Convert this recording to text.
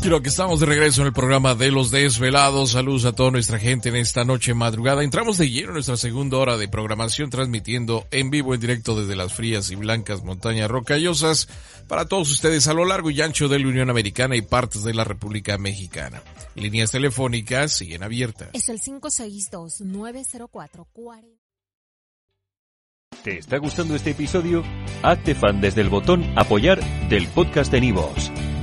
Quiero que estamos de regreso en el programa de los desvelados. Saludos a toda nuestra gente en esta noche madrugada. Entramos de lleno en nuestra segunda hora de programación, transmitiendo en vivo, en directo desde las frías y blancas montañas rocallosas para todos ustedes a lo largo y ancho de la Unión Americana y partes de la República Mexicana. Líneas telefónicas siguen abiertas. Es el 562-904-40. ¿Te está gustando este episodio? Hazte fan desde el botón Apoyar del podcast de Nivos.